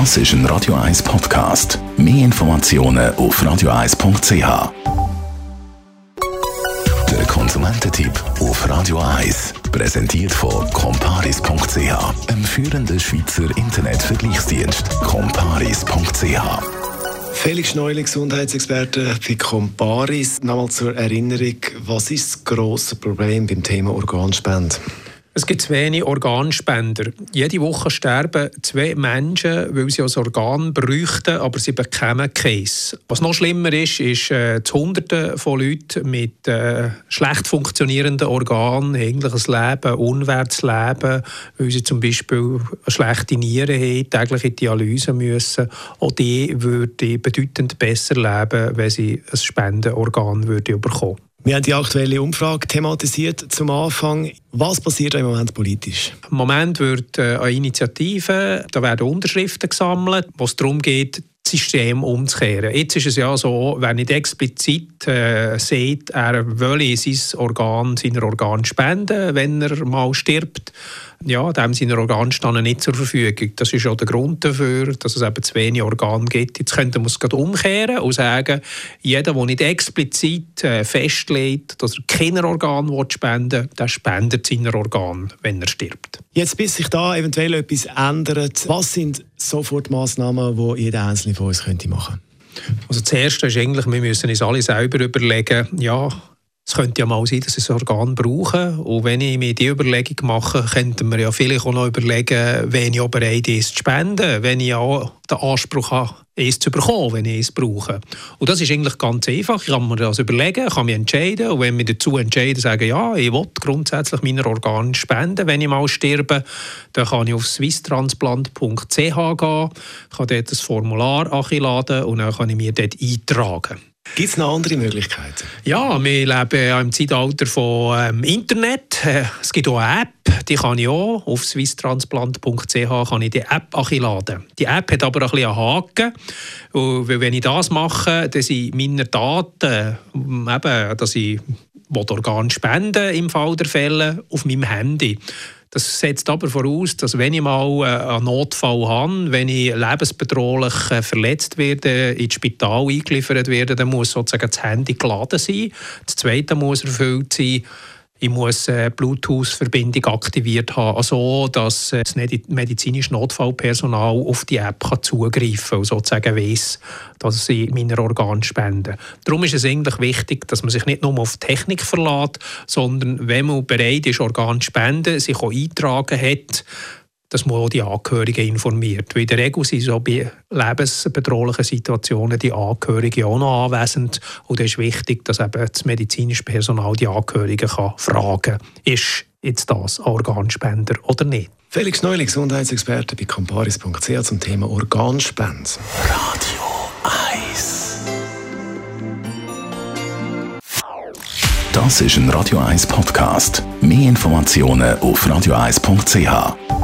Das ist ein Radio 1 Podcast. Mehr Informationen auf radio1.ch. Der Konsumententipp auf Radio 1 präsentiert von comparis.ch, einem führenden Schweizer Internetvergleichsdienst. comparis.ch Felix Neule, Gesundheitsexperte bei Comparis. Nochmal zur Erinnerung, was ist das grosse Problem beim Thema Organspende? Es gibt zu wenig Organspender. Jede Woche sterben zwei Menschen, weil sie ein Organ bräuchten, aber sie bekommen keins. Was noch schlimmer ist, ist, äh, dass Hunderte von Leuten mit äh, schlecht funktionierenden Organen eigentlich ein Leben, unwertes Leben, weil sie zum Beispiel eine schlechte Niere haben, täglich die Dialyse müssen. Auch die würden bedeutend besser leben, wenn sie ein Spendenorgan würden bekommen wir haben die aktuelle Umfrage thematisiert zum Anfang. Was passiert im Moment politisch? Im Moment wird äh, eine Initiative, da werden Unterschriften gesammelt, wo es darum geht, das System umzukehren. Jetzt ist es ja so, wenn nicht explizit äh, sieht, er wolle sein Organ, seiner Organ spenden, wenn er mal stirbt, ja, dem seine Organe stehen nicht zur Verfügung. Das ist auch der Grund dafür, dass es eben zu wenig Organe gibt. Jetzt könnte man es gerade umkehren und sagen, jeder, der nicht explizit äh, festlegt, dass er keine Organe spenden will, der spendet seine Organe, wenn er stirbt. Jetzt, bis sich da eventuell etwas ändert, was sind Sofortmaßnahmen, die jeder Einzelne von uns könnte machen könnte? Also das Erste ist eigentlich, wir müssen uns alle selber überlegen, ja, es könnte ja mal sein, dass ich ein Organ brauche. Und wenn ich mir die Überlegung mache, könnte man ja vielleicht auch noch überlegen, wenn ich auch bereit ist zu spenden, wenn ich auch den Anspruch habe, es zu bekommen, wenn ich es brauche. Und das ist eigentlich ganz einfach. Ich kann mir das überlegen, kann mich entscheiden. Und wenn ich dazu entscheide, sagen, ja, ich will grundsätzlich meine Organe spenden, wenn ich mal sterbe, dann kann ich auf swisstransplant.ch gehen, kann dort das Formular anladen und dann kann ich mir dort eintragen. Gibt es noch andere Möglichkeiten? Ja, wir leben im Zeitalter von ähm, Internet. Äh, es gibt auch eine App, die kann ich auch auf swisstransplant.ch kann ich die App laden. Die App hat aber ein bisschen einen Haken, weil wenn ich das mache, dann sind meine Daten, eben, dass ich Organ spenden im Fall der Fälle auf meinem Handy. Das setzt aber voraus, dass wenn ich mal äh, einen Notfall habe, wenn ich lebensbedrohlich äh, verletzt werde, ins Spital eingeliefert werde, dann muss sozusagen das Handy geladen sein. Das zweite muss erfüllt sein ich muss eine Bluetooth-Verbindung aktiviert haben, also dass äh, das medizinische Notfallpersonal auf die App kann zugreifen kann und sozusagen weiss, dass sie meine Organe spenden. Darum ist es eigentlich wichtig, dass man sich nicht nur auf Technik verlässt, sondern wenn man bereit ist, Organe zu spenden, sich auch eintragen hat, dass man auch die Angehörigen informiert. Weil in der Regel sind so bei lebensbedrohlichen Situationen die Angehörigen auch noch anwesend. Und es ist wichtig, dass eben das medizinische Personal die Angehörigen kann fragen kann, ist jetzt das Organspender oder nicht. Felix Neuling, Gesundheitsexperte bei comparis.ch zum Thema Organspende. Radio 1 Das ist ein Radio 1 Podcast. Mehr Informationen auf radio1.ch.